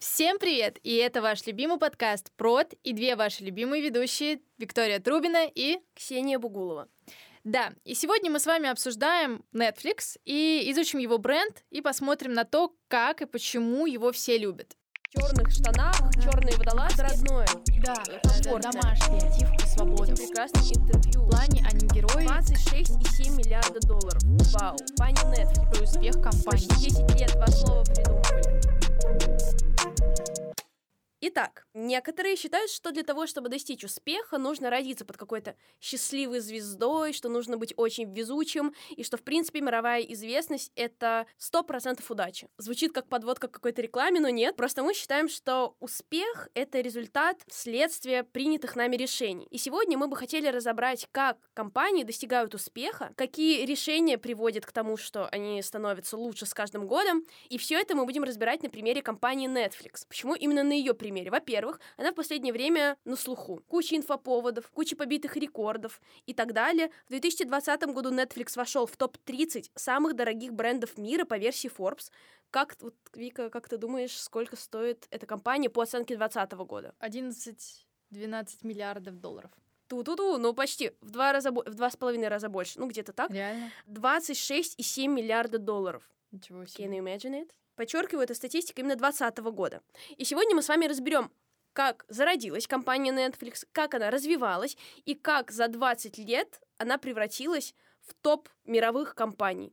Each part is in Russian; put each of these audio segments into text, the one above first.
Всем привет! И это ваш любимый подкаст «Прод» и две ваши любимые ведущие Виктория Трубина и Ксения Бугулова. Да, и сегодня мы с вами обсуждаем Netflix и изучим его бренд и посмотрим на то, как и почему его все любят. Черных штанах, черные водолазки, родное. Да, комфортно. домашний, креативка, свобода. Этим прекрасным интервью. В плане они герои. 26,7 миллиарда долларов. Вау. Пани Netflix. Про успех компании. Почти 10 лет два слова придумывали. Итак, некоторые считают, что для того, чтобы достичь успеха, нужно родиться под какой-то счастливой звездой, что нужно быть очень везучим, и что, в принципе, мировая известность — это 100% удачи. Звучит как подводка к какой-то рекламе, но нет. Просто мы считаем, что успех — это результат следствия принятых нами решений. И сегодня мы бы хотели разобрать, как компании достигают успеха, какие решения приводят к тому, что они становятся лучше с каждым годом, и все это мы будем разбирать на примере компании Netflix. Почему именно на ее примере? Примере. Во-первых, она в последнее время на слуху. Куча инфоповодов, куча побитых рекордов и так далее. В 2020 году Netflix вошел в топ-30 самых дорогих брендов мира по версии Forbes. Как, вот, Вика, как ты думаешь, сколько стоит эта компания по оценке 2020 года? 11-12 миллиардов долларов. Ту-ту-ту, ну почти в два раза в два с половиной раза больше, ну где-то так. Реально? 26,7 миллиарда долларов. Ничего себе. Can you imagine it? Подчеркиваю, это статистика именно 2020 года. И сегодня мы с вами разберем, как зародилась компания Netflix, как она развивалась и как за 20 лет она превратилась в топ мировых компаний.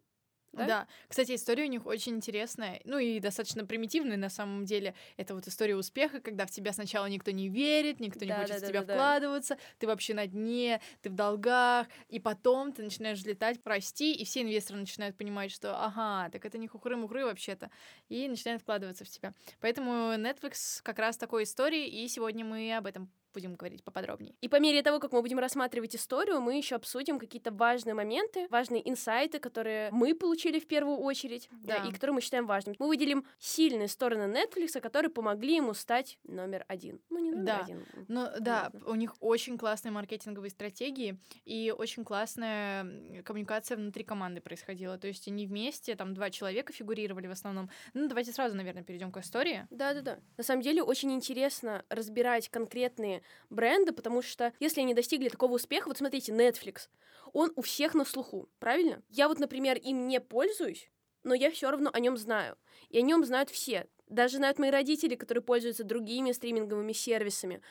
Да? да. Кстати, история у них очень интересная, ну и достаточно примитивная на самом деле. Это вот история успеха, когда в тебя сначала никто не верит, никто не да, хочет да, в тебя да, вкладываться, да. ты вообще на дне, ты в долгах, и потом ты начинаешь взлетать, прости, и все инвесторы начинают понимать, что ага, так это не хухры-мухры вообще-то, и начинают вкладываться в тебя. Поэтому Netflix как раз такой истории, и сегодня мы об этом будем говорить поподробнее. И по мере того, как мы будем рассматривать историю, мы еще обсудим какие-то важные моменты, важные инсайты, которые мы получили в первую очередь, да. Да, и которые мы считаем важными. Мы выделим сильные стороны Netflix, которые помогли ему стать номер один. Ну, не номер да. один. Ну, да, у них очень классные маркетинговые стратегии и очень классная коммуникация внутри команды происходила. То есть они вместе, там, два человека фигурировали в основном. Ну, давайте сразу, наверное, перейдем к истории. Да-да-да. На самом деле очень интересно разбирать конкретные бренды, потому что если они достигли такого успеха, вот смотрите, Netflix, он у всех на слуху, правильно? Я вот, например, им не пользуюсь, но я все равно о нем знаю. И о нем знают все. Даже знают мои родители, которые пользуются другими стриминговыми сервисами.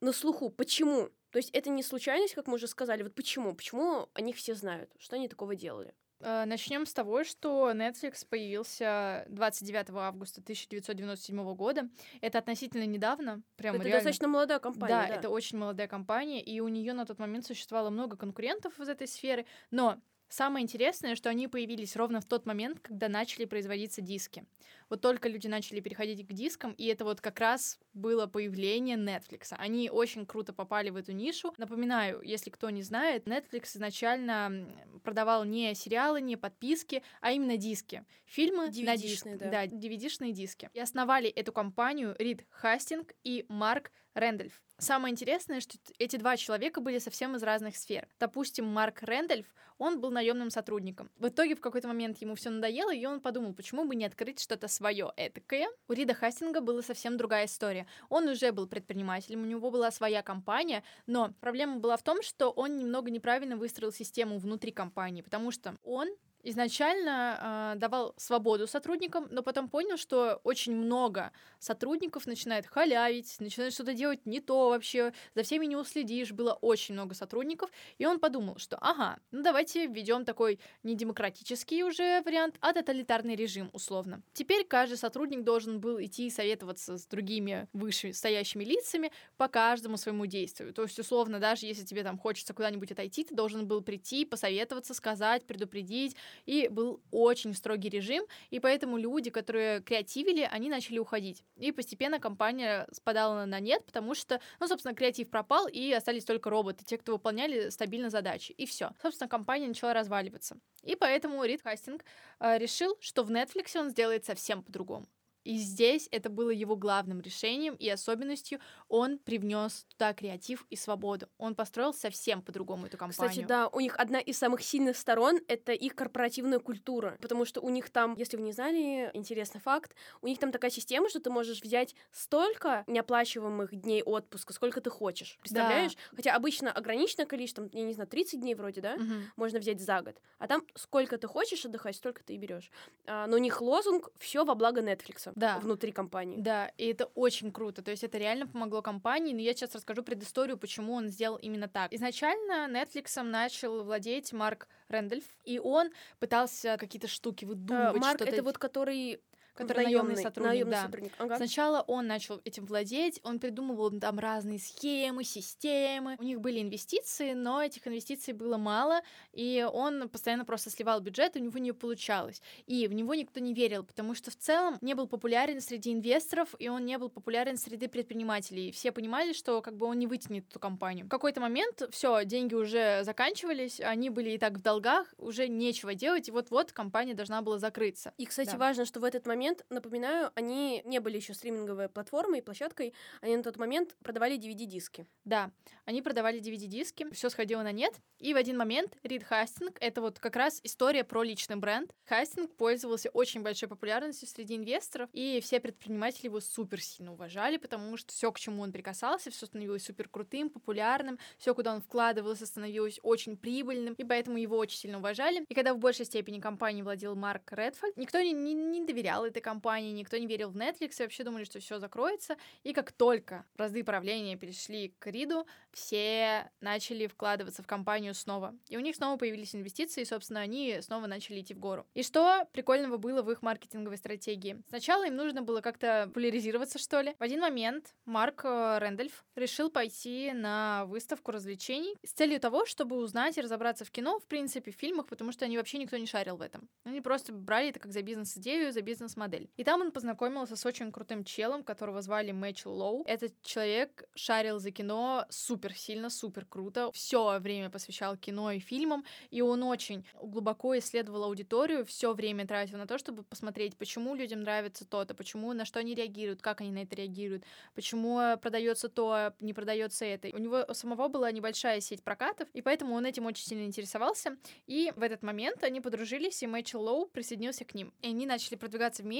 На слуху. Почему? То есть это не случайность, как мы уже сказали. Вот почему? Почему о них все знают? Что они такого делали? Э, Начнем с того, что Netflix появился 29 августа 1997 года. Это относительно недавно. Прям это реально... достаточно молодая компания. Да, да, это очень молодая компания, и у нее на тот момент существовало много конкурентов из этой сферы, но Самое интересное, что они появились ровно в тот момент, когда начали производиться диски. Вот только люди начали переходить к дискам, и это вот как раз было появление Netflix. Они очень круто попали в эту нишу. Напоминаю, если кто не знает, Netflix изначально продавал не сериалы, не подписки, а именно диски. Фильмы на диск. Да. да, DVD-шные диски. И основали эту компанию Рид Хастинг и Марк Рэндольф. Самое интересное, что эти два человека были совсем из разных сфер. Допустим, Марк Рэндольф, он был наемным сотрудником. В итоге в какой-то момент ему все надоело, и он подумал, почему бы не открыть что-то свое этакое. У Рида Хастинга была совсем другая история. Он уже был предпринимателем, у него была своя компания, но проблема была в том, что он немного неправильно выстроил систему внутри компании, потому что он изначально э, давал свободу сотрудникам, но потом понял, что очень много сотрудников начинает халявить, начинает что-то делать не то вообще, за всеми не уследишь, было очень много сотрудников, и он подумал, что ага, ну давайте введем такой не демократический уже вариант, а тоталитарный режим условно. Теперь каждый сотрудник должен был идти советоваться с другими выше стоящими лицами по каждому своему действию. То есть условно, даже если тебе там хочется куда-нибудь отойти, ты должен был прийти, посоветоваться, сказать, предупредить, и был очень строгий режим, и поэтому люди, которые креативили, они начали уходить. И постепенно компания спадала на нет, потому что, ну, собственно, креатив пропал, и остались только роботы, те, кто выполняли стабильно задачи, и все. Собственно, компания начала разваливаться. И поэтому Рид Хастинг э, решил, что в Netflix он сделает совсем по-другому. И здесь это было его главным решением и особенностью. Он привнес туда креатив и свободу. Он построил совсем по-другому эту компанию. Кстати, да, у них одна из самых сильных сторон — это их корпоративная культура, потому что у них там, если вы не знали, интересный факт, у них там такая система, что ты можешь взять столько неоплачиваемых дней отпуска, сколько ты хочешь. Представляешь? Да. Хотя обычно ограниченное количество, я не знаю, 30 дней вроде, да, угу. можно взять за год. А там сколько ты хочешь отдыхать, столько ты и берешь. А, но у них лозунг все во благо Netflix да. внутри компании. Да, и это очень круто. То есть это реально помогло компании. Но я сейчас расскажу предысторию, почему он сделал именно так. Изначально Netflix начал владеть Марк Рэндольф, и он пытался какие-то штуки выдумывать. А, Марк это вот который который наемный сотрудник, наемный да. сотрудник. Ага. Сначала он начал этим владеть, он придумывал там разные схемы, системы. У них были инвестиции, но этих инвестиций было мало, и он постоянно просто сливал бюджет, и у него не получалось. И в него никто не верил, потому что в целом не был популярен среди инвесторов, и он не был популярен среди предпринимателей. Все понимали, что как бы он не вытянет эту компанию. В какой-то момент все, деньги уже заканчивались, они были и так в долгах, уже нечего делать, и вот-вот компания должна была закрыться. И, кстати, да. важно, что в этот момент момент, напоминаю, они не были еще стриминговой платформой и площадкой, они на тот момент продавали DVD-диски. Да, они продавали DVD-диски, все сходило на нет, и в один момент Рид Хастинг, это вот как раз история про личный бренд, Хастинг пользовался очень большой популярностью среди инвесторов, и все предприниматели его супер сильно уважали, потому что все, к чему он прикасался, все становилось супер крутым, популярным, все, куда он вкладывался, становилось очень прибыльным, и поэтому его очень сильно уважали. И когда в большей степени компанией владел Марк Редфорд, никто не, не, не доверял этой компании, никто не верил в Netflix, и вообще думали, что все закроется. И как только разды правления перешли к Риду, все начали вкладываться в компанию снова. И у них снова появились инвестиции, и, собственно, они снова начали идти в гору. И что прикольного было в их маркетинговой стратегии? Сначала им нужно было как-то популяризироваться, что ли. В один момент Марк э, Рэндольф решил пойти на выставку развлечений с целью того, чтобы узнать и разобраться в кино, в принципе, в фильмах, потому что они вообще никто не шарил в этом. Они просто брали это как за бизнес-идею, за бизнес-модель. И там он познакомился с очень крутым челом, которого звали Мэтчел Лоу. Этот человек шарил за кино супер сильно, супер круто. Все время посвящал кино и фильмам, и он очень глубоко исследовал аудиторию, все время тратил на то, чтобы посмотреть, почему людям нравится то-то, почему, на что они реагируют, как они на это реагируют, почему продается то, а не продается это. У него самого была небольшая сеть прокатов, и поэтому он этим очень сильно интересовался. И в этот момент они подружились, и Мэтчел Лоу присоединился к ним. И они начали продвигаться вместе,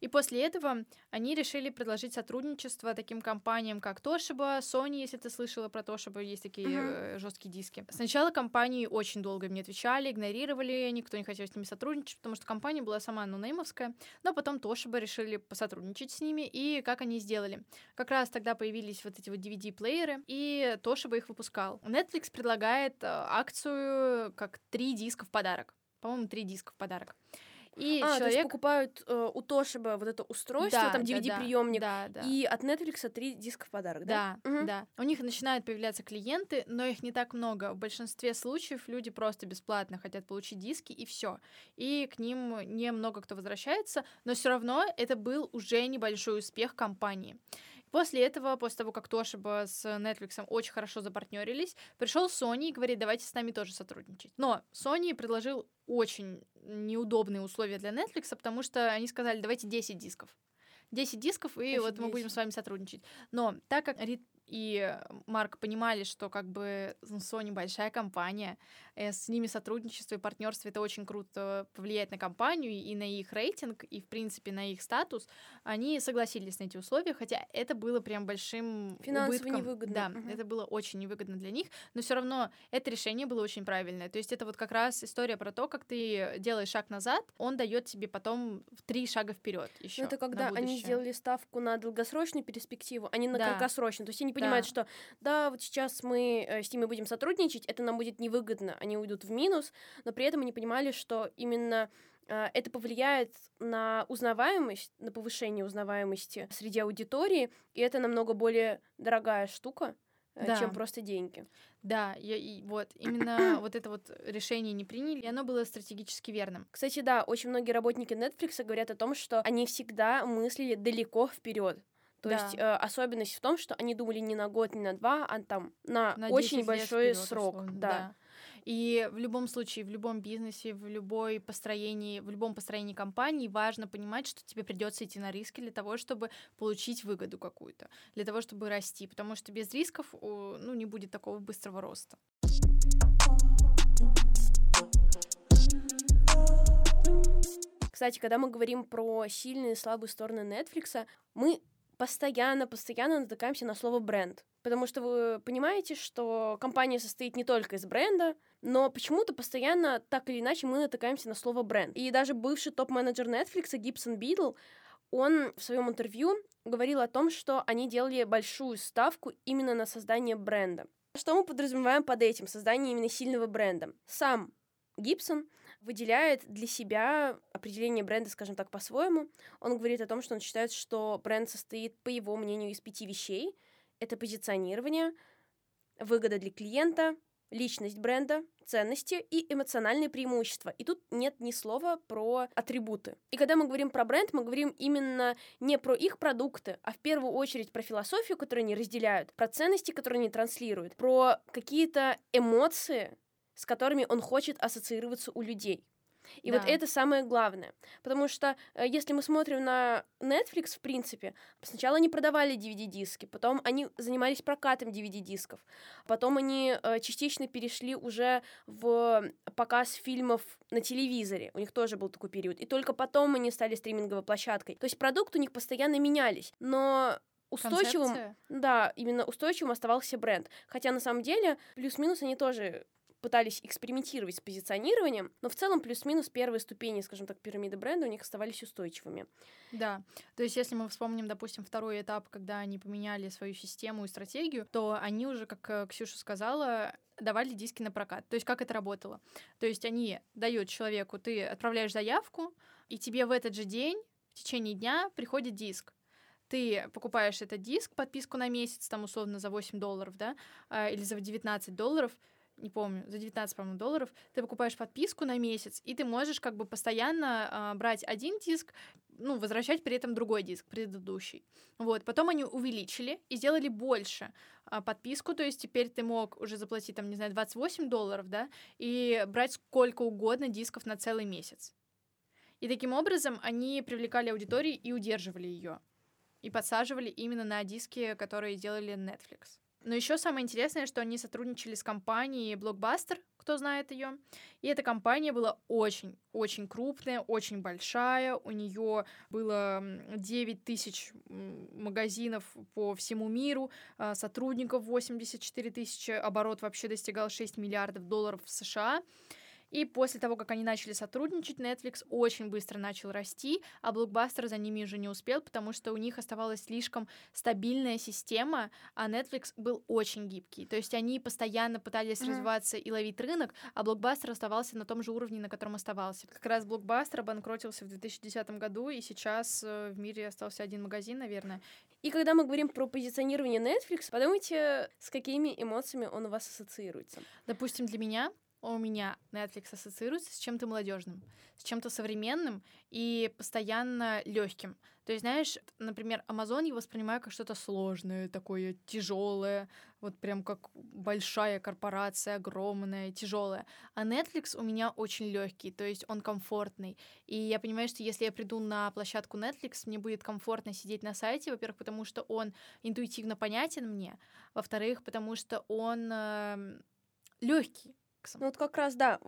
и после этого они решили предложить сотрудничество таким компаниям, как Toshiba, Sony, если ты слышала про Toshiba, есть такие uh-huh. жесткие диски. Сначала компании очень долго мне отвечали, игнорировали, никто не хотел с ними сотрудничать, потому что компания была сама нонеймовская, но потом Toshiba решили посотрудничать с ними, и как они сделали? Как раз тогда появились вот эти вот DVD-плееры, и Toshiba их выпускал. Netflix предлагает э, акцию как три диска в подарок. По-моему, три диска в подарок. И а, человек... то есть покупают э, у Тошиба вот это устройство, да, там DVD-приемник, да, да, и от Netflix три диска в подарок, да? Да, угу. да. У них начинают появляться клиенты, но их не так много. В большинстве случаев люди просто бесплатно хотят получить диски, и все. И к ним немного кто возвращается, но все равно это был уже небольшой успех компании. После этого, после того, как Тошиба с Netflix очень хорошо запартнерились, пришел Sony и говорит, давайте с нами тоже сотрудничать. Но Sony предложил очень неудобные условия для Netflix, потому что они сказали, давайте 10 дисков. 10 дисков, и Офигеть. вот мы будем с вами сотрудничать. Но так как и Марк понимали, что как бы Sony большая компания, с ними сотрудничество и партнерство это очень круто повлияет на компанию и на их рейтинг, и, в принципе, на их статус, они согласились на эти условия, хотя это было прям большим Финансово убытком. невыгодно. Да, угу. это было очень невыгодно для них, но все равно это решение было очень правильное. То есть это вот как раз история про то, как ты делаешь шаг назад, он дает тебе потом три шага вперед еще. Это когда они сделали ставку на долгосрочную перспективу, а не на да. краткосрочную. То есть они понимают, да. что да, вот сейчас мы э, с ними будем сотрудничать, это нам будет невыгодно, они уйдут в минус, но при этом они понимали, что именно э, это повлияет на узнаваемость, на повышение узнаваемости среди аудитории, и это намного более дорогая штука, э, да. чем просто деньги. Да, я, и вот именно вот это вот решение не приняли, и оно было стратегически верным. Кстати, да, очень многие работники Netflix говорят о том, что они всегда мыслили далеко вперед. То да. есть э, особенность в том, что они думали не на год, не на два, а там на, на очень большой срок. Условно, да. да. И в любом случае, в любом бизнесе, в любой построении, в любом построении компании важно понимать, что тебе придется идти на риски для того, чтобы получить выгоду какую-то, для того, чтобы расти, потому что без рисков ну, не будет такого быстрого роста. Кстати, когда мы говорим про сильные и слабые стороны Netflix, мы постоянно, постоянно натыкаемся на слово бренд. Потому что вы понимаете, что компания состоит не только из бренда, но почему-то постоянно так или иначе мы натыкаемся на слово бренд. И даже бывший топ-менеджер Netflix Гибсон Бидл, он в своем интервью говорил о том, что они делали большую ставку именно на создание бренда. Что мы подразумеваем под этим, создание именно сильного бренда? Сам Гибсон выделяет для себя определение бренда, скажем так, по-своему. Он говорит о том, что он считает, что бренд состоит, по его мнению, из пяти вещей. Это позиционирование, выгода для клиента, личность бренда, ценности и эмоциональные преимущества. И тут нет ни слова про атрибуты. И когда мы говорим про бренд, мы говорим именно не про их продукты, а в первую очередь про философию, которую они разделяют, про ценности, которые они транслируют, про какие-то эмоции, с которыми он хочет ассоциироваться у людей. И да. вот это самое главное. Потому что э, если мы смотрим на Netflix, в принципе, сначала они продавали DVD-диски, потом они занимались прокатом DVD-дисков, потом они э, частично перешли уже в показ фильмов на телевизоре. У них тоже был такой период. И только потом они стали стриминговой площадкой. То есть продукт у них постоянно менялись. Но устойчивым, Концепция. да, именно устойчивым оставался бренд. Хотя на самом деле плюс-минус они тоже пытались экспериментировать с позиционированием, но в целом плюс-минус первые ступени, скажем так, пирамиды бренда у них оставались устойчивыми. Да, то есть если мы вспомним, допустим, второй этап, когда они поменяли свою систему и стратегию, то они уже, как э, Ксюша сказала, давали диски на прокат. То есть как это работало? То есть они дают человеку, ты отправляешь заявку, и тебе в этот же день, в течение дня приходит диск ты покупаешь этот диск, подписку на месяц, там условно за 8 долларов, да, а, или за 19 долларов, не помню, за 19, по-моему, долларов, ты покупаешь подписку на месяц, и ты можешь как бы постоянно э, брать один диск, ну, возвращать при этом другой диск, предыдущий. Вот, потом они увеличили и сделали больше э, подписку, то есть теперь ты мог уже заплатить, там, не знаю, 28 долларов, да, и брать сколько угодно дисков на целый месяц. И таким образом они привлекали аудиторию и удерживали ее. И подсаживали именно на диски, которые делали Netflix. Но еще самое интересное, что они сотрудничали с компанией Blockbuster, кто знает ее. И эта компания была очень-очень крупная, очень большая. У нее было 9 тысяч магазинов по всему миру, а, сотрудников 84 тысячи, оборот вообще достигал 6 миллиардов долларов в США. И после того, как они начали сотрудничать, Netflix очень быстро начал расти, а Blockbuster за ними уже не успел, потому что у них оставалась слишком стабильная система, а Netflix был очень гибкий. То есть они постоянно пытались mm-hmm. развиваться и ловить рынок, а Blockbuster оставался на том же уровне, на котором оставался. Как раз Blockbuster обанкротился в 2010 году, и сейчас э, в мире остался один магазин, наверное. И когда мы говорим про позиционирование Netflix, подумайте, с какими эмоциями он у вас ассоциируется. Допустим, для меня у меня Netflix ассоциируется с чем-то молодежным, с чем-то современным и постоянно легким. То есть, знаешь, например, Amazon я воспринимаю как что-то сложное, такое тяжелое, вот прям как большая корпорация, огромная, тяжелая. А Netflix у меня очень легкий, то есть он комфортный. И я понимаю, что если я приду на площадку Netflix, мне будет комфортно сидеть на сайте, во-первых, потому что он интуитивно понятен мне, во-вторых, потому что он э, легкий Гибсом. Ну вот как раз, да,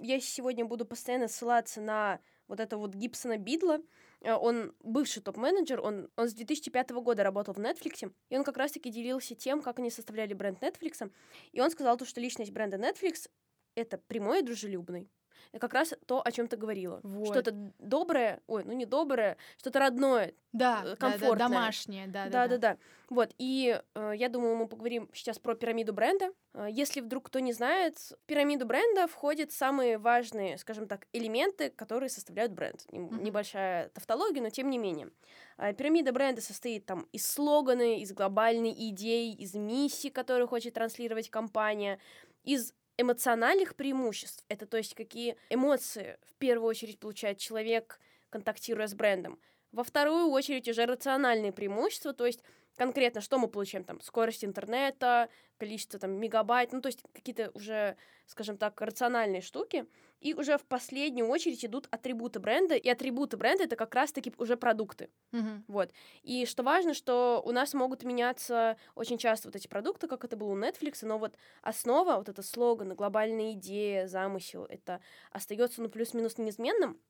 я сегодня буду постоянно ссылаться на вот это вот Гибсона Бидла. Э, он бывший топ-менеджер, он, он с 2005 года работал в Netflix, и он как раз-таки делился тем, как они составляли бренд Netflix. И он сказал, то, что личность бренда Netflix — это прямой и дружелюбный как раз то, о чем ты говорила. Вот. Что-то доброе, ой, ну не доброе, что-то родное, да, комфортное. Да, да, домашнее, да, да, да. Да, да. Вот, и э, я думаю, мы поговорим сейчас про пирамиду бренда. Э, если вдруг кто не знает, в пирамиду бренда входят самые важные, скажем так, элементы, которые составляют бренд. Mm-hmm. Небольшая тавтология, но тем не менее. Э, пирамида бренда состоит там из слогана, из глобальной идеи, из миссии, которую хочет транслировать компания, из эмоциональных преимуществ, это то есть какие эмоции в первую очередь получает человек, контактируя с брендом. Во вторую очередь уже рациональные преимущества, то есть конкретно что мы получаем там, скорость интернета, количество там мегабайт, ну то есть какие-то уже, скажем так, рациональные штуки. И уже в последнюю очередь идут атрибуты бренда, и атрибуты бренда это как раз-таки уже продукты. Мгм. Вот. И что важно, что у нас могут меняться очень часто вот эти продукты, как это было у Netflix, но вот основа, вот это слоган, глобальная идея, замысел, это остается ну плюс-минус неизменным.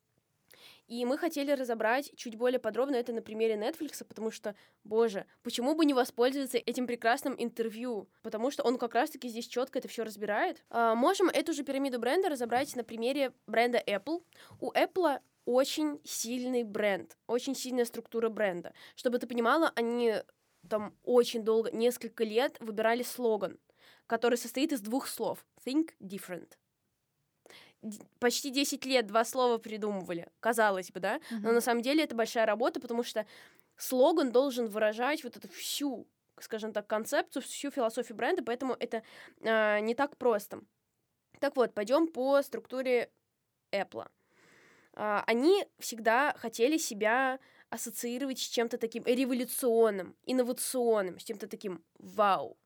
И мы хотели разобрать чуть более подробно это на примере Netflix, потому что, боже, почему бы не воспользоваться этим прекрасным интервью? Потому что он как раз-таки здесь четко это все разбирает. А, можем эту же пирамиду бренда разобрать на примере бренда Apple. У Apple очень сильный бренд, очень сильная структура бренда. Чтобы ты понимала, они там очень долго, несколько лет выбирали слоган, который состоит из двух слов. Think different. Почти 10 лет два слова придумывали, казалось бы, да? Но Мгм. на самом деле это большая работа, потому что слоган должен выражать вот эту всю, скажем так, концепцию, всю философию бренда, поэтому это а, не так просто. Так вот, пойдем по структуре Apple. А, они всегда хотели себя ассоциировать с чем-то таким революционным, инновационным, с чем-то таким вау.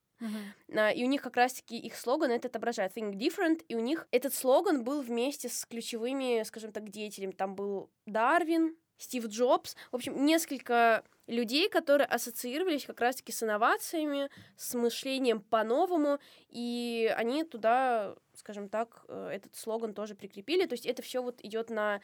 А, И у них как раз-таки их слоган это отображает Think Different, и у них этот слоган был вместе с ключевыми, скажем так, деятелями. Там был Дарвин, Стив Джобс, в общем, несколько людей, которые ассоциировались как раз-таки с инновациями, с мышлением по-новому, и они туда, скажем так, э, этот слоган тоже прикрепили. То есть это все вот идет на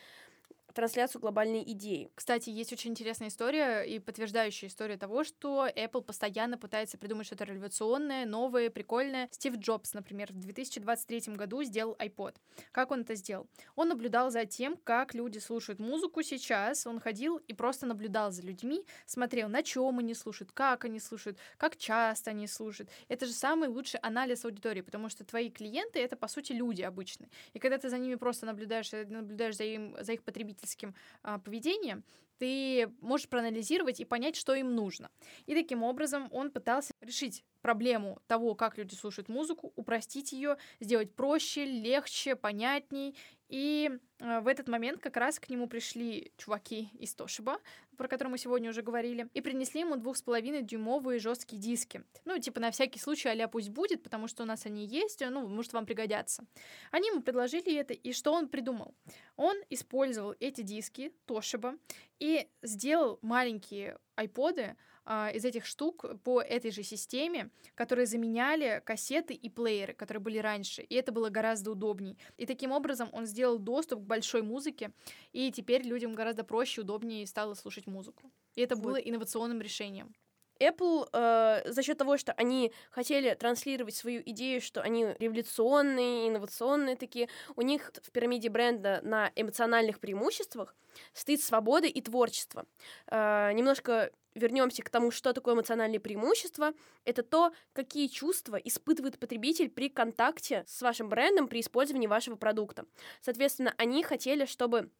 трансляцию глобальной идеи. Кстати, есть очень интересная история и подтверждающая история того, что Apple постоянно пытается придумать что-то революционное, новое, прикольное. Стив Джобс, например, в 2023 году сделал iPod. Как он это сделал? Он наблюдал за тем, как люди слушают музыку сейчас. Он ходил и просто наблюдал за людьми, смотрел, на чем они слушают, как они слушают, как часто они слушают. Это же самый лучший анализ аудитории, потому что твои клиенты — это, по сути, люди обычные. И когда ты за ними просто наблюдаешь, э, наблюдаешь за, им, за их потребительским а, поведением, ты можешь проанализировать и понять, что им нужно. И таким образом он пытался решить проблему того, как люди слушают музыку, упростить ее, сделать проще, легче, понятней. И э, в этот момент как раз к нему пришли чуваки из Тошиба, про которые мы сегодня уже говорили, и принесли ему двух с половиной дюймовые жесткие диски. Ну, типа на всякий случай, а пусть будет, потому что у нас они есть, ну, может, вам пригодятся. Они ему предложили это, и что он придумал? Он использовал эти диски Тошиба и сделал маленькие айподы а, из этих штук по этой же системе, которые заменяли кассеты и плееры, которые были раньше. И это было гораздо удобней. И таким образом он сделал доступ к большой музыке, и теперь людям гораздо проще, удобнее стало слушать музыку. И это Вот. было инновационным решением. Apple э, за счет того, что они хотели транслировать свою идею, что они революционные, инновационные такие, у них в пирамиде бренда на эмоциональных преимуществах стоит свобода и творчество. Э, немножко вернемся к тому, что такое эмоциональные преимущества. Это то, какие чувства испытывает потребитель при контакте с вашим брендом, при использовании вашего продукта. Соответственно, они хотели, чтобы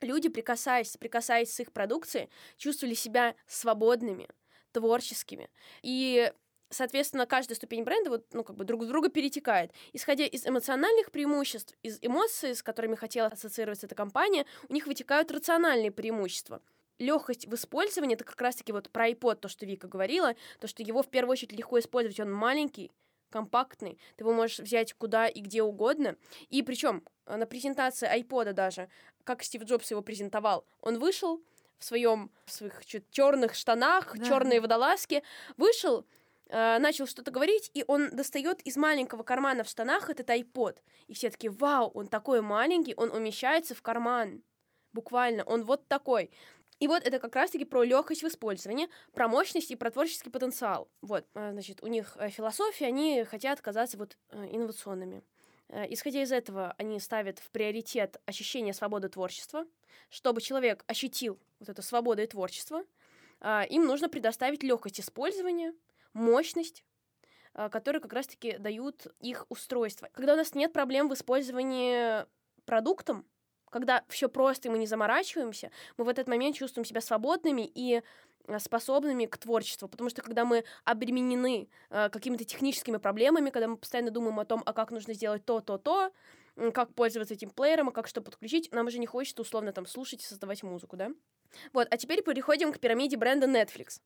люди, прикасаясь, прикасаясь с их продукцией, чувствовали себя свободными, творческими. И соответственно, каждая ступень бренда вот, ну, как бы друг в друга перетекает. Исходя из эмоциональных преимуществ, из эмоций, с которыми хотела ассоциироваться эта компания, у них вытекают рациональные преимущества. Легкость в использовании, это как раз-таки вот про iPod, то, что Вика говорила, то, что его в первую очередь легко использовать, он маленький, компактный, ты его можешь взять куда и где угодно. И причем на презентации iPod даже, как Стив Джобс его презентовал, он вышел в своем в своих черных штанах, Да. черные водолазки, вышел, э, начал что-то говорить, и он достает из маленького кармана в штанах этот iPod. И все таки вау, он такой маленький, он умещается в карман. Буквально, он вот такой. И вот это как раз-таки про легкость в использовании, про мощность и про творческий потенциал. Вот, э, значит, у них э, философия, они хотят казаться вот э, инновационными. Э, Исходя из этого, они ставят в приоритет ощущение свободы творчества. Чтобы человек ощутил вот эту свободу и творчество, а, им нужно предоставить легкость использования, мощность, а, которые как раз-таки дают их устройства. Когда у нас нет проблем в использовании продуктом, когда все просто, и мы не заморачиваемся, мы в этот момент чувствуем себя свободными и а, способными к творчеству, потому что когда мы обременены а, какими-то техническими проблемами, когда мы постоянно думаем о том, а как нужно сделать то, то, то, как пользоваться этим плеером, и как что подключить. Нам уже не хочется условно там слушать и создавать музыку, да? Вот, а теперь переходим к пирамиде бренда Netflix.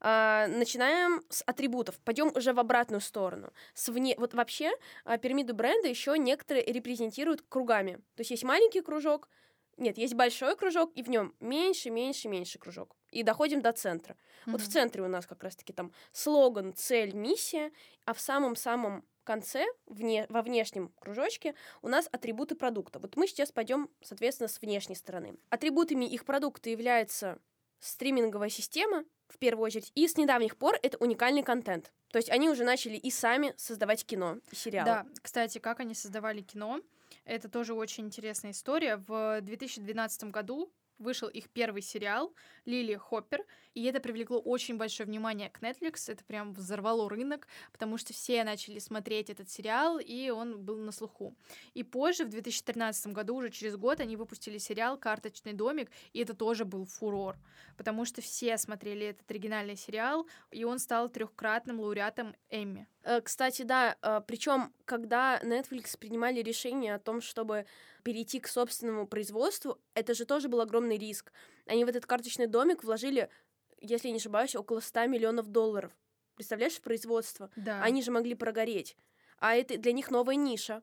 А, начинаем с атрибутов. Пойдем уже в обратную сторону. С вне... Вот вообще а, пирамиду бренда еще некоторые репрезентируют кругами. То есть есть маленький кружок, нет, есть большой кружок, и в нем меньше, меньше, меньше кружок. И доходим до центра. Mm-hmm. Вот в центре у нас как раз-таки там слоган, цель, миссия, а в самом-самом конце, вне, во внешнем кружочке, у нас атрибуты продукта. Вот мы сейчас пойдем, соответственно, с внешней стороны. Атрибутами их продукта является стриминговая система, в первую очередь, и с недавних пор это уникальный контент. То есть они уже начали и сами создавать кино, и сериалы. Да, кстати, как они создавали кино, это тоже очень интересная история. В 2012 году вышел их первый сериал «Лили Хоппер», и это привлекло очень большое внимание к Netflix, это прям взорвало рынок, потому что все начали смотреть этот сериал, и он был на слуху. И позже, в 2013 году, уже через год, они выпустили сериал «Карточный домик», и это тоже был фурор, потому что все смотрели этот оригинальный сериал, и он стал трехкратным лауреатом Эмми. Э, кстати, да, э, причем, когда Netflix принимали решение о том, чтобы перейти к собственному производству, это же тоже был огромный риск. Они в этот карточный домик вложили, если я не ошибаюсь, около 100 миллионов долларов. Представляешь, производство? Да. Они же могли прогореть. А это для них новая ниша.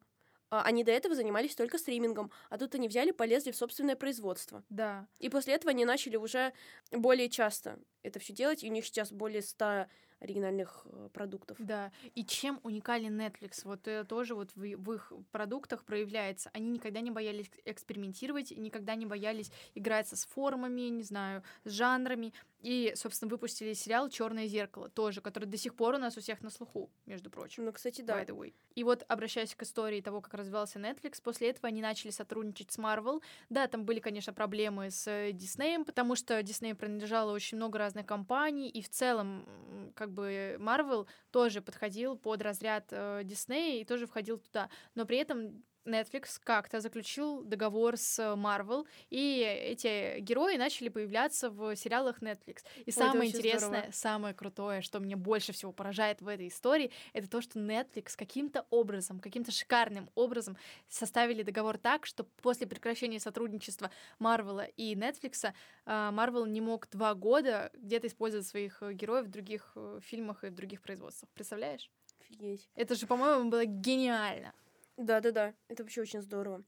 А они до этого занимались только стримингом, а тут они взяли, полезли в собственное производство. Да. И после этого они начали уже более часто это все делать, и у них сейчас более 100 оригинальных э, продуктов. Да, и чем уникален Netflix? Вот это тоже вот в, в их продуктах проявляется. Они никогда не боялись экспериментировать, никогда не боялись играться с формами, не знаю, с жанрами. И, собственно, выпустили сериал Черное зеркало тоже, который до сих пор у нас у всех на слуху, между прочим. Ну, кстати, да. By the way. И вот, обращаясь к истории того, как развивался Netflix, после этого они начали сотрудничать с Marvel. Да, там были, конечно, проблемы с Disney, потому что Disney принадлежало очень много разных компаний, и в целом, как бы, Marvel тоже подходил под разряд э, Disney и тоже входил туда. Но при этом Netflix как-то заключил договор с Marvel, и эти герои начали появляться в сериалах Netflix. И Ой, самое интересное, здорово. самое крутое, что меня больше всего поражает в этой истории, это то, что Netflix каким-то образом, каким-то шикарным образом составили договор так, что после прекращения сотрудничества Marvel и Netflix а, Marvel не мог два года где-то использовать своих героев в других э, фильмах и в других производствах. Представляешь? Офигеть. Это же, по-моему, было гениально. Да-да-да, это вообще очень здорово.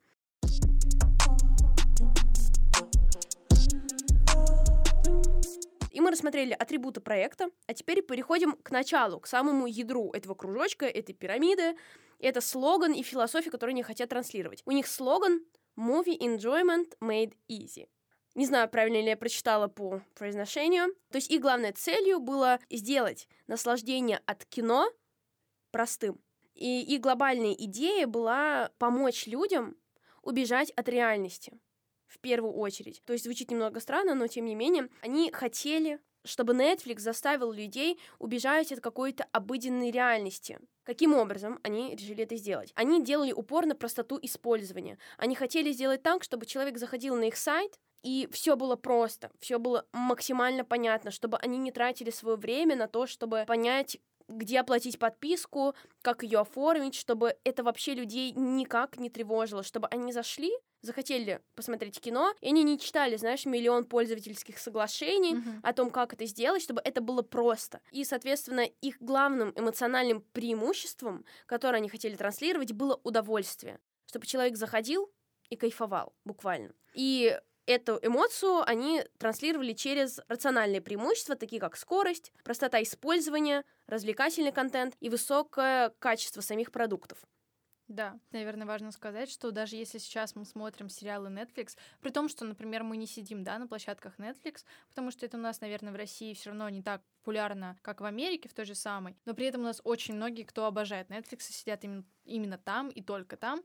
И мы рассмотрели атрибуты проекта, а теперь переходим к началу, к самому ядру этого кружочка, этой пирамиды. Это слоган и философия, которую они хотят транслировать. У них слоган «Movie Enjoyment Made Easy». Не знаю, правильно ли я прочитала по произношению. То есть их главной целью было сделать наслаждение от кино простым. И их глобальная идея была помочь людям убежать от реальности в первую очередь. То есть звучит немного странно, но тем не менее, они хотели, чтобы Netflix заставил людей убежать от какой-то обыденной реальности. Каким образом они решили это сделать? Они делали упор на простоту использования. Они хотели сделать так, чтобы человек заходил на их сайт, и все было просто, все было максимально понятно, чтобы они не тратили свое время на то, чтобы понять, где оплатить подписку, как ее оформить, чтобы это вообще людей никак не тревожило, чтобы они зашли, захотели посмотреть кино, и они не читали, знаешь, миллион пользовательских соглашений mm-hmm. о том, как это сделать, чтобы это было просто. И, соответственно, их главным эмоциональным преимуществом, которое они хотели транслировать, было удовольствие. Чтобы человек заходил и кайфовал, буквально. И эту эмоцию они транслировали через рациональные преимущества, такие как скорость, простота использования, развлекательный контент и высокое качество самих продуктов. Да, наверное, важно сказать, что даже если сейчас мы смотрим сериалы Netflix, при том, что, например, мы не сидим, да, на площадках Netflix, потому что это у нас, наверное, в России все равно не так популярно, как в Америке, в той же самой, но при этом у нас очень многие, кто обожает Netflix, сидят именно, именно там и только там,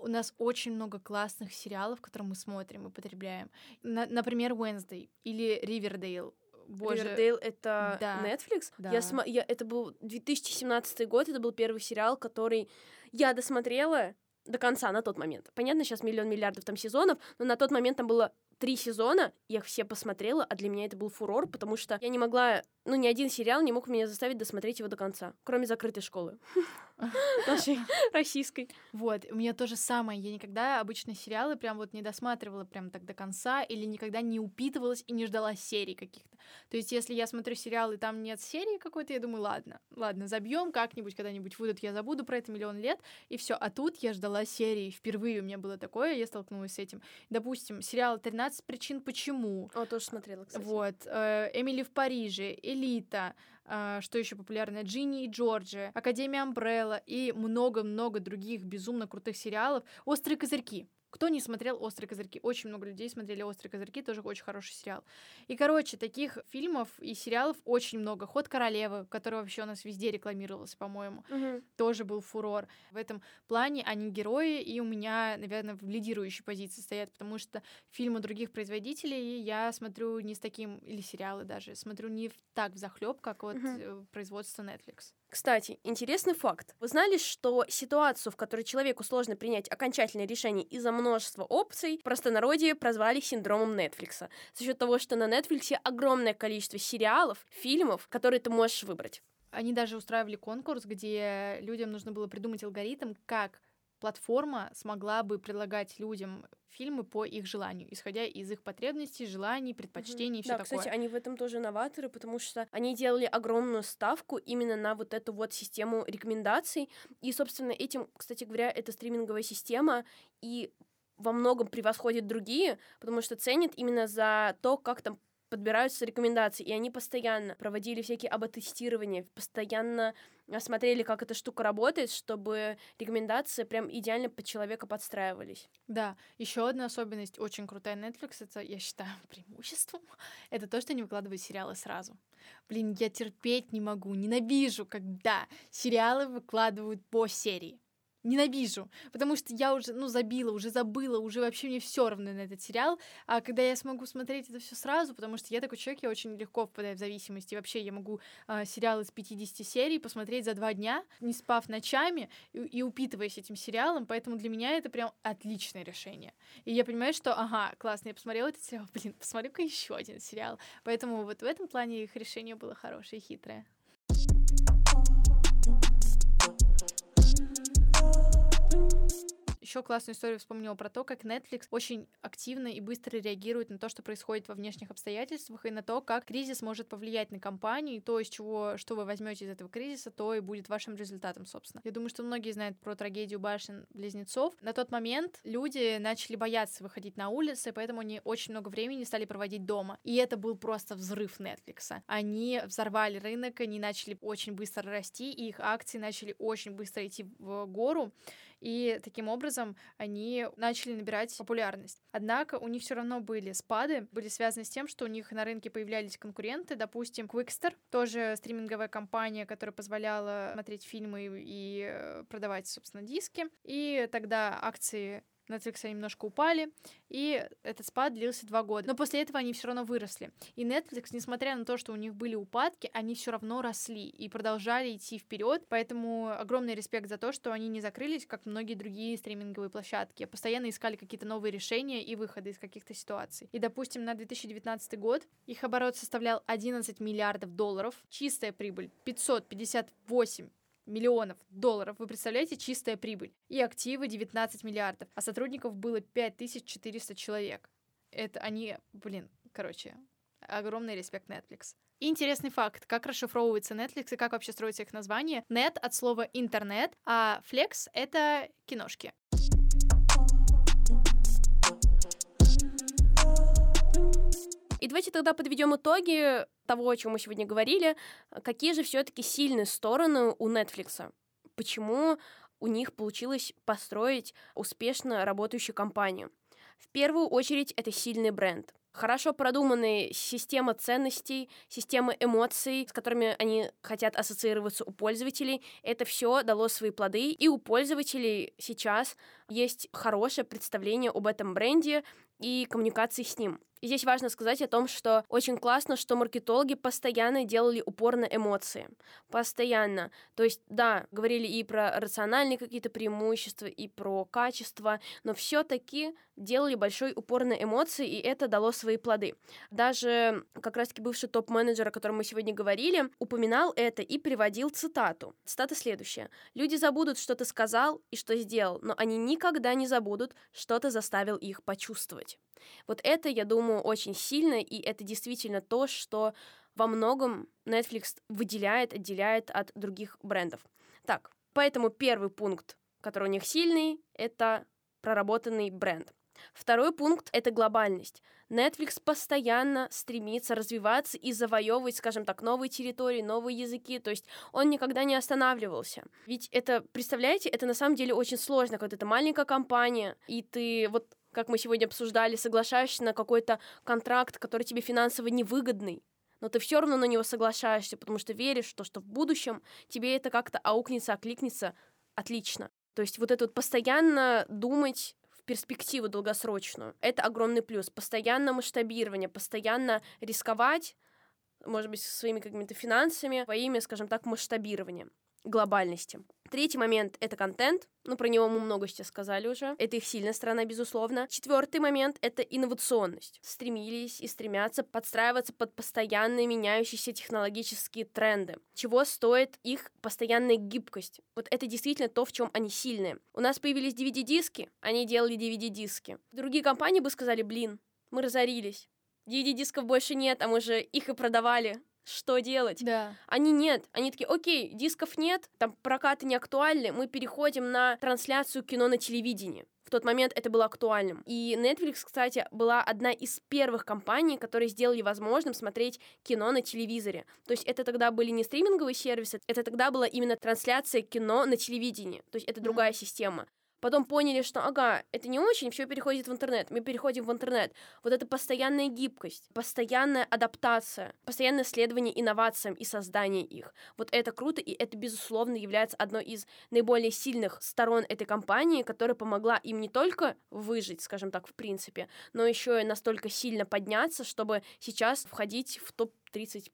у нас очень много классных сериалов, которые мы смотрим и потребляем. На, например, Wednesday или Ривердейл. Боже. Ривердейл — это да. Netflix? Да. Я, см... я, это был 2017 год, это был первый сериал, который я досмотрела до конца на тот момент. Понятно, сейчас миллион миллиардов там сезонов, но на тот момент там было три сезона, я их все посмотрела, а для меня это был фурор, потому что я не могла, ну, ни один сериал не мог меня заставить досмотреть его до конца, кроме закрытой школы. Нашей российской. Вот, у меня то же самое. Я никогда обычно сериалы прям вот не досматривала прям так до конца или никогда не упитывалась и не ждала серий каких-то. То есть, если я смотрю сериал, и там нет серии какой-то, я думаю, ладно, ладно, забьем как-нибудь, когда-нибудь выйдут, я забуду про это миллион лет, и все. А тут я ждала серии. Впервые у меня было такое, я столкнулась с этим. Допустим, сериал «13 причин почему». О, тоже смотрела, кстати. Вот. Э, «Эмили в Париже», «Элита», э, что еще популярно, Джинни и Джорджи, Академия Амбрелла и много-много других безумно крутых сериалов. Острые козырьки. Кто не смотрел «Острые козырьки»? Очень много людей смотрели «Острые козырьки», тоже очень хороший сериал. И, короче, таких фильмов и сериалов очень много. «Ход королевы», который вообще у нас везде рекламировался, по-моему, Мгм. тоже был фурор. В этом плане они герои, и у меня, наверное, в лидирующей позиции стоят, потому что фильмы других производителей я смотрю не с таким, или сериалы даже, смотрю не так в захлеб, как вот э, производство Netflix. Кстати, интересный факт. Вы знали, что ситуацию, в которой человеку сложно принять окончательное решение из-за множества опций, в простонародье прозвали синдромом Нетфликса. За счет того, что на Нетфликсе огромное количество сериалов, фильмов, которые ты можешь выбрать. Они даже устраивали конкурс, где людям нужно было придумать алгоритм, как платформа смогла бы предлагать людям фильмы по их желанию, исходя из их потребностей, желаний, предпочтений и все да, такое. кстати, они в этом тоже новаторы, потому что они делали огромную ставку именно на вот эту вот систему рекомендаций. И, собственно, этим, кстати говоря, эта стриминговая система и во многом превосходит другие, потому что ценят именно за то, как там подбираются рекомендации, и они постоянно проводили всякие АБ-тестирования, постоянно а, смотрели, как эта штука работает, чтобы рекомендации прям идеально под человека подстраивались. Да, еще одна особенность очень крутая Netflix, это, я считаю, преимуществом, это то, что они выкладывают сериалы сразу. Блин, я терпеть не могу, ненавижу, когда сериалы выкладывают по серии. Ненавижу, потому что я уже, ну, забила, уже забыла, уже вообще мне все равно на этот сериал. А когда я смогу смотреть это все сразу, потому что я такой человек, я очень легко впадаю в зависимость. И вообще я могу а, сериал из 50 серий посмотреть за два дня, не спав ночами и, и упитываясь этим сериалом. Поэтому для меня это прям отличное решение. И я понимаю, что, ага, классно, я посмотрела этот сериал, блин, посмотрю-ка еще один сериал. Поэтому вот в этом плане их решение было хорошее и хитрое. Еще классную историю вспомнила про то, как Netflix очень активно и быстро реагирует на то, что происходит во внешних обстоятельствах, и на то, как кризис может повлиять на компанию, и то, из чего, что вы возьмете из этого кризиса, то и будет вашим результатом, собственно. Я думаю, что многие знают про трагедию башен близнецов. На тот момент люди начали бояться выходить на улицы, поэтому они очень много времени стали проводить дома. И это был просто взрыв Netflix. Они взорвали рынок, они начали очень быстро расти, и их акции начали очень быстро идти в гору и таким образом они начали набирать популярность. Однако у них все равно были спады, были связаны с тем, что у них на рынке появлялись конкуренты, допустим, Quickster, тоже стриминговая компания, которая позволяла смотреть фильмы и э, продавать, собственно, диски, и тогда акции Netflix немножко упали, и этот спад длился два года. Но после этого они все равно выросли. И Netflix, несмотря на то, что у них были упадки, они все равно росли и продолжали идти вперед. Поэтому огромный респект за то, что они не закрылись, как многие другие стриминговые площадки, а постоянно искали какие-то новые решения и выходы из каких-то ситуаций. И, допустим, на 2019 год их оборот составлял 11 миллиардов долларов, чистая прибыль 558 миллионов долларов. Вы представляете, чистая прибыль. И активы 19 миллиардов. А сотрудников было 5400 человек. Это они, блин, короче, огромный респект Netflix. Интересный факт, как расшифровывается Netflix и как вообще строится их название. Net от слова интернет, а Flex — это киношки. Давайте тогда подведем итоги того, о чем мы сегодня говорили. Какие же все-таки сильные стороны у Netflix? Почему у них получилось построить успешно работающую компанию? В первую очередь, это сильный бренд. хорошо продуманная система ценностей, система эмоций, с которыми они хотят ассоциироваться у пользователей. Это все дало свои плоды, и у пользователей сейчас есть хорошее представление об этом бренде и коммуникации с ним. И здесь важно сказать о том, что очень классно, что маркетологи постоянно делали упор на эмоции. Постоянно. То есть, да, говорили и про рациональные какие-то преимущества, и про качество, но все-таки делали большой упор на эмоции, и это дало свои плоды. Даже как раз-таки бывший топ-менеджер, о котором мы сегодня говорили, упоминал это и приводил цитату. Цитата следующая. «Люди забудут, что ты сказал и что сделал, но они никогда не забудут, что ты заставил их почувствовать». Вот это, я думаю, очень сильно, и это действительно то, что во многом Netflix выделяет, отделяет от других брендов. Так, поэтому первый пункт, который у них сильный, это проработанный бренд. Второй пункт — это глобальность. Netflix постоянно стремится развиваться и завоевывать, скажем так, новые территории, новые языки, то есть он никогда не останавливался. Ведь это, представляете, это на самом деле очень сложно, когда это маленькая компания, и ты вот как мы сегодня обсуждали, соглашаешься на какой-то контракт, который тебе финансово невыгодный, но ты все равно на него соглашаешься, потому что веришь, что, что в будущем тебе это как-то аукнется, окликнется отлично. То есть вот это вот постоянно думать в перспективу долгосрочную, это огромный плюс. Постоянно масштабирование, постоянно рисковать, может быть, своими какими-то финансами во имя, скажем так, масштабирования глобальности. Третий момент — это контент. Ну, про него мы много сейчас сказали уже. Это их сильная сторона, безусловно. Четвертый момент — это инновационность. Стремились и стремятся подстраиваться под постоянно меняющиеся технологические тренды. Чего стоит их постоянная гибкость. Вот это действительно то, в чем они сильные. У нас появились DVD-диски, они делали DVD-диски. Другие компании бы сказали, блин, мы разорились. DVD-дисков больше нет, а мы же их и продавали что делать. Да. Они нет. Они такие, окей, дисков нет, там прокаты не актуальны, мы переходим на трансляцию кино на телевидении. В тот момент это было актуальным. И Netflix, кстати, была одна из первых компаний, которые сделали возможным смотреть кино на телевизоре. То есть это тогда были не стриминговые сервисы, это тогда была именно трансляция кино на телевидении. То есть это другая mm-hmm. система. Потом поняли, что, ага, это не очень, все переходит в интернет. Мы переходим в интернет. Вот это постоянная гибкость, постоянная адаптация, постоянное следование инновациям и создание их. Вот это круто, и это, безусловно, является одной из наиболее сильных сторон этой компании, которая помогла им не только выжить, скажем так, в принципе, но еще и настолько сильно подняться, чтобы сейчас входить в топ-30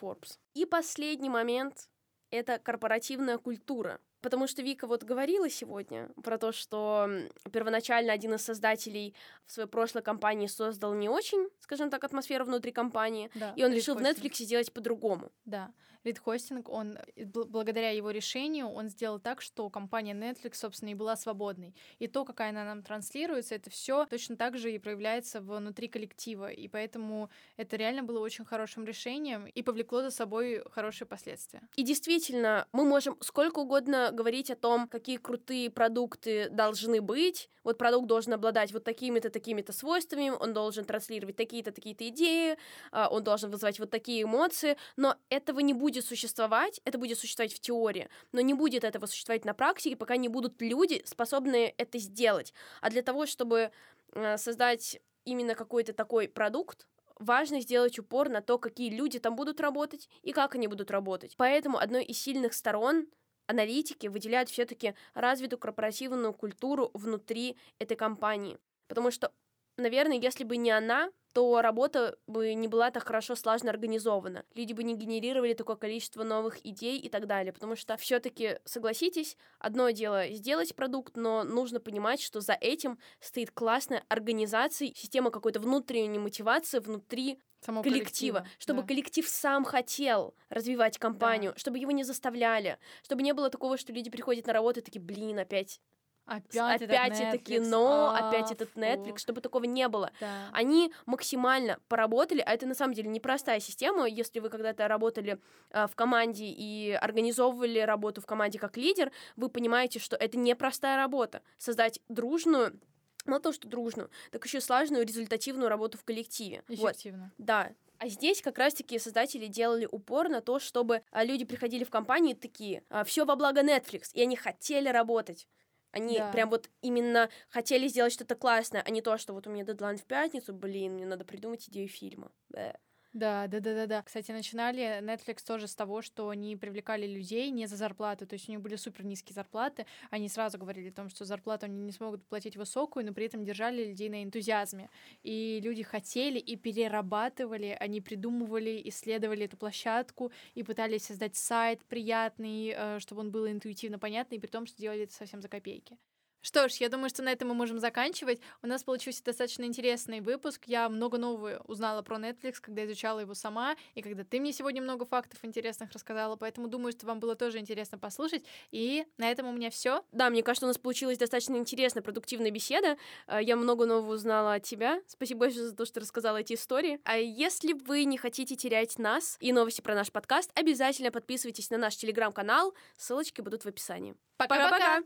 Forbes. И последний момент — это корпоративная культура. Потому что Вика вот говорила сегодня про то, что первоначально один из создателей в своей прошлой компании создал не очень, скажем так, атмосферу внутри компании, да, и он решил в Netflix сделать по-другому. Да. Лид-хостинг, он, э, благодаря его решению, он сделал так, что компания Netflix, собственно, и была свободной. И то, какая она нам транслируется, это все точно так же и проявляется внутри коллектива. И поэтому это реально было очень хорошим решением и повлекло за собой хорошие последствия. И действительно, мы можем сколько угодно говорить о том, какие крутые продукты должны быть. Вот продукт должен обладать вот такими-то, такими-то свойствами, он должен транслировать такие-то, такие-то идеи, а, он должен вызывать вот такие эмоции, но этого не будет будет существовать, это будет существовать в теории, но не будет этого существовать на практике, пока не будут люди, способные это сделать. А для того, чтобы э, создать именно какой-то такой продукт, важно сделать упор на то, какие люди там будут работать и как они будут работать. Поэтому одной из сильных сторон аналитики выделяют все-таки развитую корпоративную культуру внутри этой компании. Потому что, наверное, если бы не она, то работа бы не была так хорошо слаженно организована. Люди бы не генерировали такое количество новых идей и так далее. Потому что все-таки, согласитесь, одно дело сделать продукт, но нужно понимать, что за этим стоит классная организация, система какой-то внутренней мотивации внутри Самого коллектива, коллектива, чтобы да. коллектив сам хотел развивать компанию, да. чтобы его не заставляли, чтобы не было такого, что люди приходят на работу и такие, блин, опять Опять, опять это кино, а, опять этот Netflix, чтобы такого не было. Да. Они максимально поработали, а это на самом деле непростая система. Если вы когда-то работали э, в команде и организовывали работу в команде как лидер, вы понимаете, что это непростая работа. Создать дружную мало того, что дружную, так еще слаженную результативную работу в коллективе. Эффективно. Вот. Да. А здесь как раз-таки создатели делали упор на то, чтобы а, люди приходили в компании такие, «А, все во благо Netflix, и они хотели работать Они Да. прям вот именно хотели сделать что-то классное, а не то, что вот у меня дедлайн в пятницу, блин, мне надо придумать идею фильма. Бэ. Да, да, да, да, да. Кстати, начинали Netflix тоже с того, что они привлекали людей не за зарплату, то есть у них были супер низкие зарплаты. Они сразу говорили о том, что зарплату они не смогут платить высокую, но при этом держали людей на энтузиазме. И люди хотели и перерабатывали, они придумывали, исследовали эту площадку и пытались создать сайт приятный, э, чтобы он был интуитивно понятный, при том, что делали это совсем за копейки. Что ж, я думаю, что на этом мы можем заканчивать. У нас получился достаточно интересный выпуск. Я много нового узнала про Netflix, когда изучала его сама, и когда ты мне сегодня много фактов интересных рассказала, поэтому думаю, что вам было тоже интересно послушать. И на этом у меня все. Да, мне кажется, у нас получилась достаточно интересная, продуктивная беседа. Э, Я много нового узнала от тебя. Спасибо большое за то, что рассказала эти истории. А если вы не хотите терять нас и новости про наш подкаст, обязательно подписывайтесь на наш телеграм-канал. Ссылочки будут в описании. Пока-пока!